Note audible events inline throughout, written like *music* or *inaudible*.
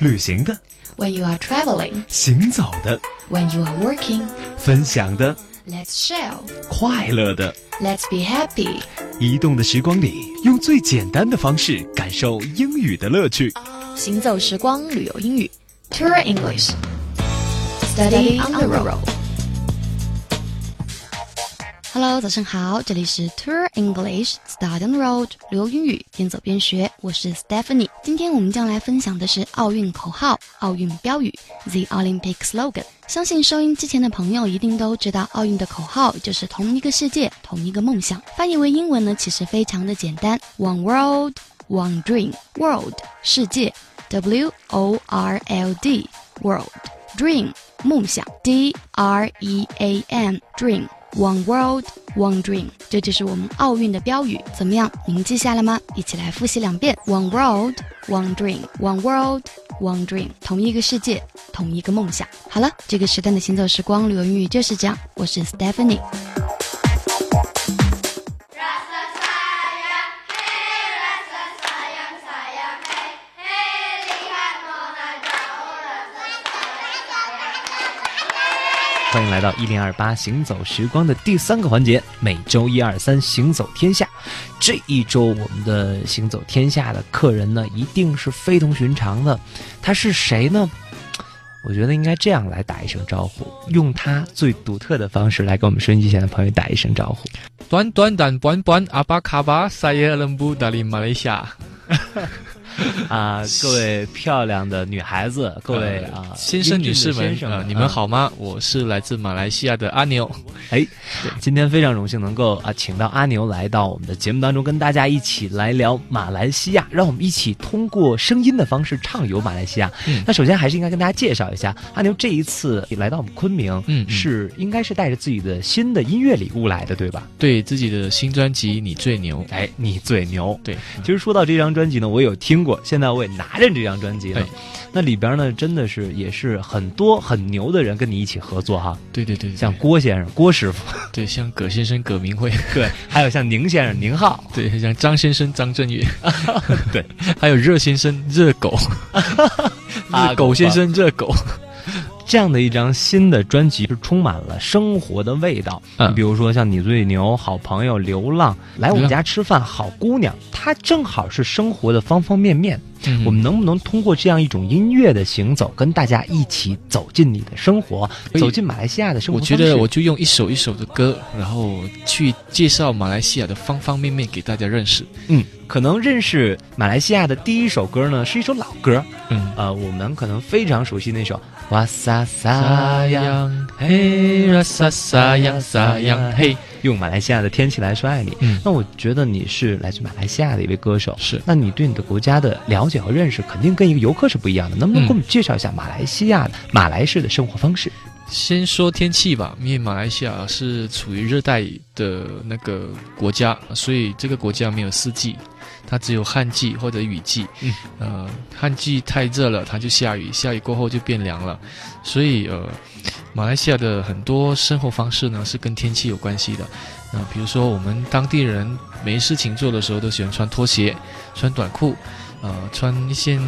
旅行的，When you are traveling, 行走的，when you are working, 分享的，let's share. 快乐的。Let's be happy. 移动的时光里，用最简单的方式感受英语的乐趣。行走时光旅游英语，Tour English. Study on the road. Hello，早上好，这里是 Tour English Study on the Road 旅游英语，边走边学。我是 Stephanie。今天我们将来分享的是奥运口号、奥运标语 The Olympic Slogan。相信收音机前的朋友一定都知道，奥运的口号就是同一个世界，同一个梦想。翻译为英文呢，其实非常的简单：One World, One Dream. World 世界，W O R L D World Dream 梦想，D R E A M Dream。One World, One Dream，这就是我们奥运的标语，怎么样？您记下了吗？一起来复习两遍：One World, One Dream, One World, One Dream，同一个世界，同一个梦想。好了，这个时段的行走时光旅游英语就是这样。我是 Stephanie。欢迎来到一零二八行走时光的第三个环节，每周一二三行走天下。这一周我们的行走天下的客人呢，一定是非同寻常的。他是谁呢？我觉得应该这样来打一声招呼，用他最独特的方式来跟我们收音机前的朋友打一声招呼。Tuan-tuan dan puan-puan, apa khabar? Saya Lembu dari Malaysia。*laughs* 啊，各位漂亮的女孩子，各位啊、呃先生、女士们先，生呃，你们好吗？我是来自马来西亚的阿牛。哎，今天非常荣幸能够啊，请到阿牛来到我们的节目当中，跟大家一起来聊马来西亚，让我们一起通过声音的方式畅游马来西亚。嗯那首先还是应该跟大家介绍一下，阿牛这一次来到我们昆明，嗯嗯是应该是带着自己的新的音乐礼物来的，对吧？对自己的新专辑《你最牛》，哎，你最牛。对，其实说到这张专辑呢，我有听过，现在我也拿着这张专辑呢哎。那里边呢，真的是也是很多很牛的人跟你一起合作哈，对对对，对像郭先生、郭师傅，*laughs* 对像葛先生葛明辉，*laughs* 对，还有像宁先生、宁浩，*laughs* 对像张先生张震岳，对，还有热先生热狗，啊热狗先生热狗，这样的一张新的专辑是充满了生活的味道。嗯你比如说像你最牛、好朋友、流浪，来我们家吃饭，好姑娘，它正好是生活的方方面面。嗯我们能不能通过这样一种音乐的行走，跟大家一起走进你的生活，走进马来西亚的生活我？觉得我就用一首一首的歌，然后去介绍马来西亚的方方面面给大家认识。嗯，可能认识马来西亚的第一首歌呢，是一首老歌。嗯，呃，我们可能非常熟悉那首《哇撒撒撒呀》，嘿啦撒撒呀撒呀嘿，用马来西亚的天气来说爱你。嗯那我觉得你是来自马来西亚的一位歌手，是那你对你的国家的了解和认识，肯定跟一个游客是不一样的。能不能嗯给我们介绍一下马来西亚的马来式的生活方式？先说天气吧，因为马来西亚是处于热带的那个国家，所以这个国家没有四季，它只有旱季或者雨季。嗯，呃，旱季太热了，它就下雨，下雨过后就变凉了，所以呃，马来西亚的很多生活方式呢是跟天气有关系的。啊、比如说我们当地人没事情做的时候，都喜欢穿拖鞋、穿短裤，呃，穿一件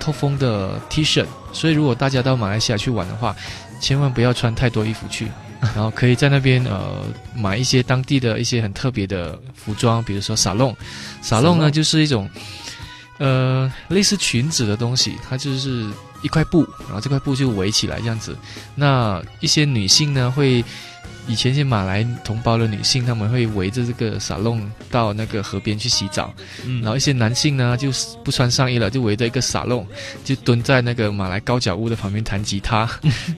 透风的 T 恤。所以如果大家到马来西亚去玩的话，千万不要穿太多衣服去，*laughs* 然后可以在那边呃买一些当地的一些很特别的服装，比如说撒弄，撒弄呢就是一种呃类似裙子的东西，它就是一块布，然后这块布就围起来这样子。那一些女性呢会。以前一些马来同胞的女性，他们会围着这个撒弄到那个河边去洗澡，嗯然后一些男性呢，就不穿上衣了，就围着一个沙龙，就蹲在那个马来高脚屋的旁边弹吉他。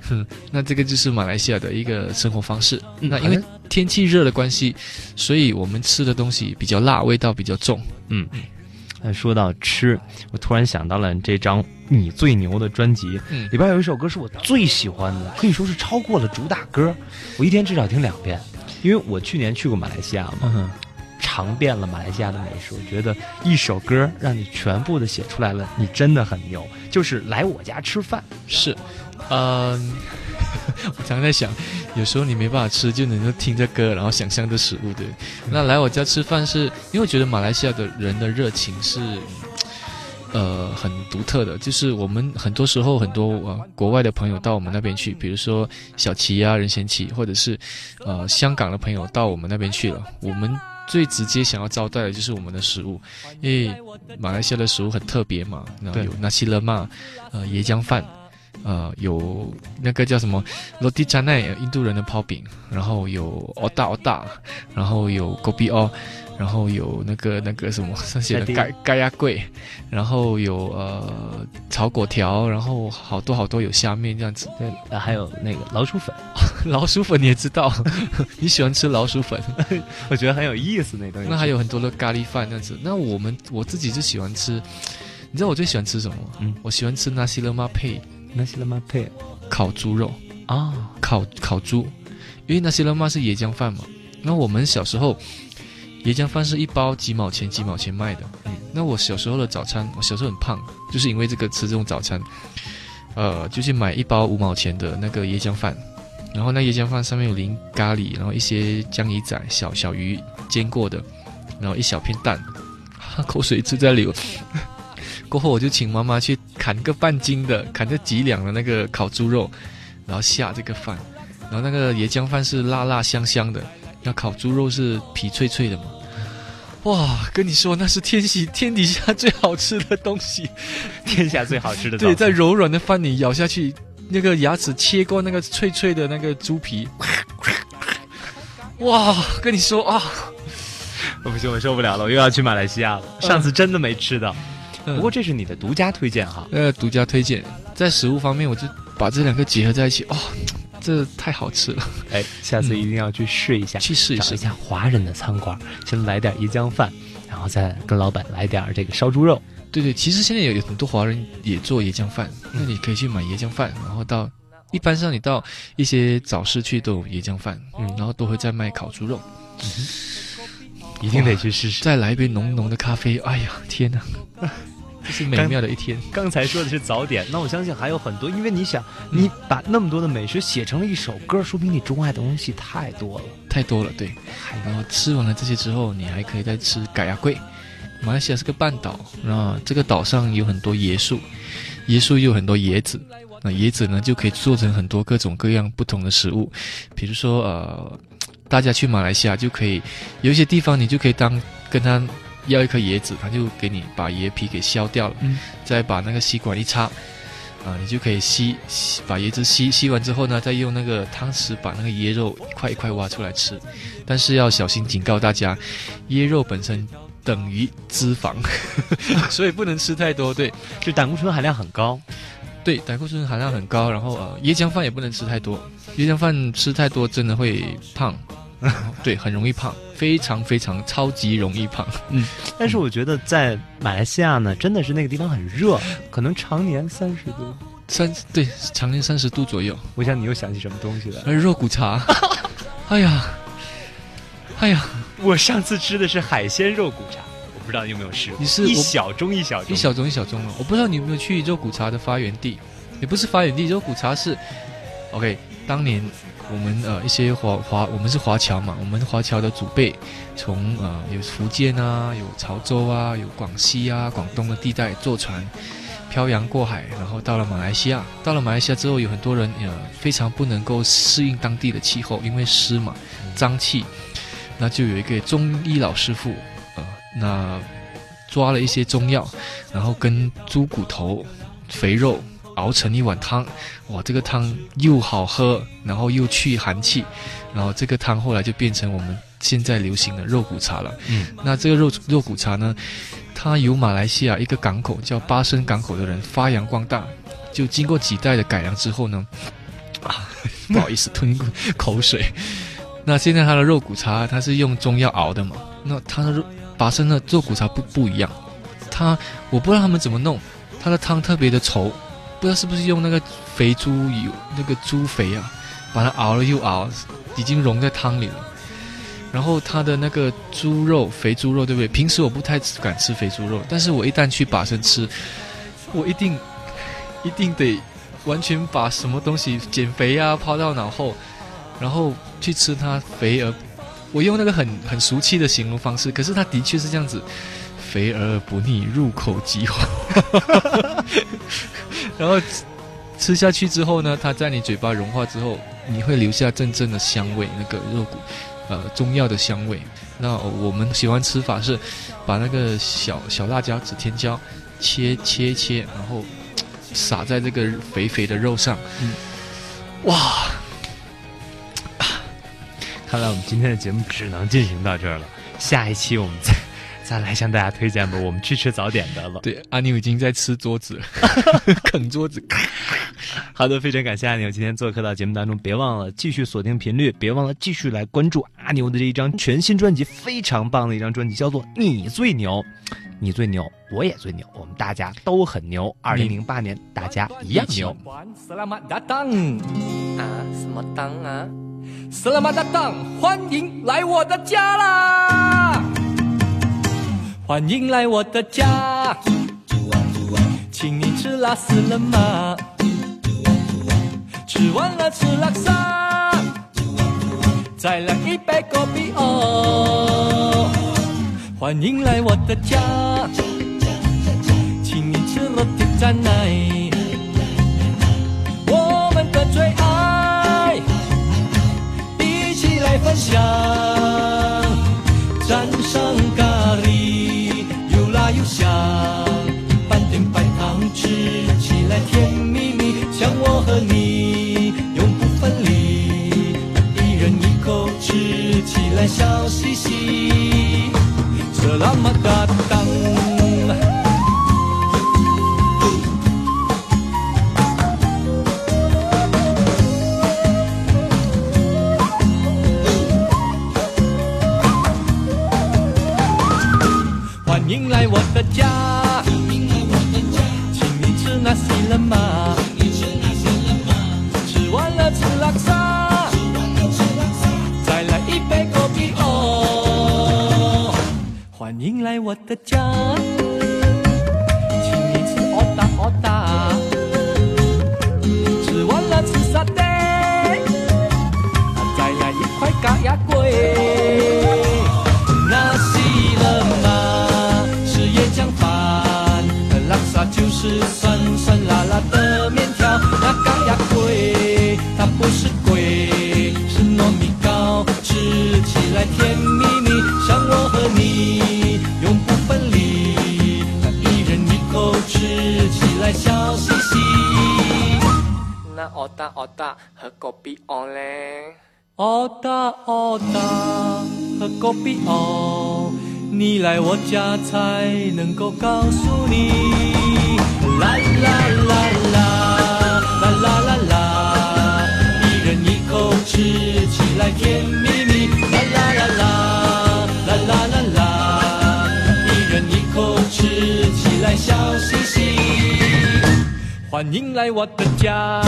*laughs* 那这个就是马来西亚的一个生活方式。嗯那因为天气热的关系，所以我们吃的东西比较辣，味道比较重。嗯，那说到吃，我突然想到了这张你最牛的专辑，嗯里边有一首歌是我最喜欢的，可以说是超过了主打歌，我一天至少听两遍，因为我去年去过马来西亚嘛，嗯，尝遍了马来西亚的美食，我觉得一首歌让你全部的写出来了，你真的很牛。就是来我家吃饭，是，嗯、*laughs* 我常在想，有时候你没办法吃，就能够听着歌，然后想象着食物，对。那来我家吃饭是，因为我觉得马来西亚的人的热情是，呃很独特的，就是我们很多时候很多呃国外的朋友到我们那边去，比如说小齐啊、任贤齐，或者是呃香港的朋友到我们那边去了，我们最直接想要招待的就是我们的食物，因为马来西亚的食物很特别嘛，那对有纳西勒玛，呃椰浆饭。呃，有那个叫什么罗蒂加奈，印度人的泡饼，然后有奥大奥大，然后有狗比奥，然后有那个那个什么上写的盖盖亚贵，然后有呃炒粿条，然后好多好多有虾面这样子。对，呃还有那个老鼠粉，*laughs* 老鼠粉你也知道，*laughs* 你喜欢吃老鼠粉，*laughs* 我觉得很有意思那东西。那还有很多的咖喱饭这样子。那我们我自己就喜欢吃，你知道我最喜欢吃什么吗？嗯我喜欢吃纳西勒玛配那些了吗？配烤猪肉。啊，烤烤猪，因为那些人嘛是椰浆饭嘛。那我们小时候，椰浆饭是一包几毛钱几毛钱卖的。嗯，那我小时候的早餐，我小时候很胖，就是因为这个吃这种早餐，呃，就去买一包五毛钱的那个椰浆饭，然后那椰浆饭上面有淋咖喱，然后一些江鱼仔、小小鱼煎过的，然后一小片蛋，口水一直在流。过后我就请妈妈去砍个半斤的，砍个几两的那个烤猪肉，然后下这个饭，然后那个椰浆饭是辣辣香香的，那烤猪肉是皮脆脆的嘛。哇，跟你说那是天喜天底下最好吃的东西。天下最好吃的早对，在柔软的饭里咬下去，那个牙齿切过那个脆脆的那个猪皮。*laughs* 哇，跟你说啊，我 *laughs* 不行，我受不了了，我又要去马来西亚了。上次真的没吃到，嗯不过这是你的独家推荐哈。呃，独家推荐，在食物方面，我就把这两个结合在一起，哦，这太好吃了，哎，下次一定要去试一下，去试一试找一。下华人的餐馆，先来点椰浆饭，然后再跟老板来点这个烧猪肉。对对，其实现在有有很多华人也做椰浆饭，那你可以去买椰浆饭，然后到一般上你到一些早市去都有椰浆饭，嗯然后都会在卖烤猪肉，一定得去试试。再来一杯浓浓的咖啡，哎呀，天哪，这是美妙的一天。刚才说的是早点，那我相信还有很多，因为你想，你把那么多的美食写成了一首歌，说明你钟爱的东西太多了。太多了，对。然后吃完了这些之后，你还可以再吃改亚贵。马来西亚是个半岛，然后这个岛上有很多椰树，椰树又有很多椰子。那椰子呢，就可以做成很多各种各样不同的食物，比如说呃，大家去马来西亚就可以有一些地方你就可以当跟他要一颗椰子，他就给你把椰皮给削掉了，嗯再把那个吸管一插。啊，你就可以吸吸把椰子吸吸完之后呢，再用那个汤匙把那个椰肉一块一块挖出来吃，但是要小心，警告大家，椰肉本身等于脂肪，*laughs* 所以不能吃太多。对就胆固醇含量很高。对，胆固醇含量很高，然后呃，椰浆饭也不能吃太多，椰浆饭吃太多真的会胖，对，很容易胖，非常非常超级容易胖。嗯但是我觉得在马来西亚呢，真的是那个地方很热，可能常年三十度。三对，常年三十度左右，我想你又想起什么东西了？而肉骨茶，*laughs* 哎呀，哎呀，我上次吃的是海鲜肉骨茶，我不知道你有没有试过。你是我一小盅一小盅，一小盅一小盅了。我不知道你有没有去肉骨茶的发源地，也不是发源地，肉骨茶是，OK，当年我们呃一些华华我们是华侨嘛，我们华侨的祖辈从呃有福建啊，有潮州啊，有广西啊、广东的地带坐船。漂洋过海，然后到了马来西亚。到了马来西亚之后，有很多人呃非常不能够适应当地的气候，因为湿嘛，脏气。那就有一个中医老师傅，呃，那抓了一些中药，然后跟猪骨头、肥肉熬成一碗汤。哇，这个汤又好喝，然后又去寒气，然后这个汤后来就变成我们现在流行的肉骨茶了。嗯，那这个肉肉骨茶呢，它由马来西亚一个港口叫巴生港口的人发扬光大，就经过几代的改良之后呢，啊，*laughs* 不好意思吞一口口水。那现在它的肉骨茶，它是用中药熬的嘛？那它的肉巴生的肉骨茶不不一样，它我不知道他们怎么弄，它的汤特别的稠，不知道是不是用那个肥猪油那个猪肥啊，把它熬了又熬，已经融在汤里了。然后它的那个猪肉，肥猪肉，对不对？平时我不太敢吃肥猪肉，但是我一旦去把生吃，我一定一定得完全把什么东西减肥啊抛到脑后，然后去吃它肥而，我用那个很很俗气的形容方式，可是它的确是这样子，肥而不腻，入口即化。然后吃下去之后呢，它在你嘴巴融化之后，你会留下阵阵的香味，那个肉骨，呃，中药的香味。那我们喜欢吃法是，把那个小小辣椒、指天椒切切切，然后撒在这个肥肥的肉上。嗯，哇！看来我们今天的节目只能进行到这儿了。下一期我们再再来向大家推荐吧，我们去吃早点的了。对，阿牛已经在吃桌子，*laughs* 啃桌子。好的，非常感谢阿牛今天做客到节目当中，别忘了继续锁定频率，别忘了继续来关注阿牛的这一张全新专辑，非常棒的一张专辑，叫做《你最牛》，你最牛，我也最牛，我们大家都很牛。二零零八年，大家一样牛。啊，什么当啊？斯拉马达当，欢迎来我的家啦！欢迎来我的家，请你吃拉斯了吗？吃完了吃拉萨，再来一杯果啤哦。欢迎来我的家，请你吃了铁站奶，我们的最爱，一起来分享。蘸上咖来甜蜜蜜，像我和你永不分离，一人一口吃起来笑嘻嘻。色拉么哒哒。来我的家，请你吃哦哒哦哒，吃完了吃沙爹，再来一块咖呀龟。那西了吗？是椰浆饭，拉萨就是酸酸辣辣的面条。那咖呀龟，它不是龟，是糯米糕，吃起来甜哦哒哦哒和果啤哦嘞。哦哒哦哒，喝果啤哦，你来我家才能够告诉你。啦啦啦啦，啦啦啦啦，一人一口吃起来甜蜜蜜。啦啦啦啦，啦啦啦啦，一人一口吃起来小心。欢迎来我的家。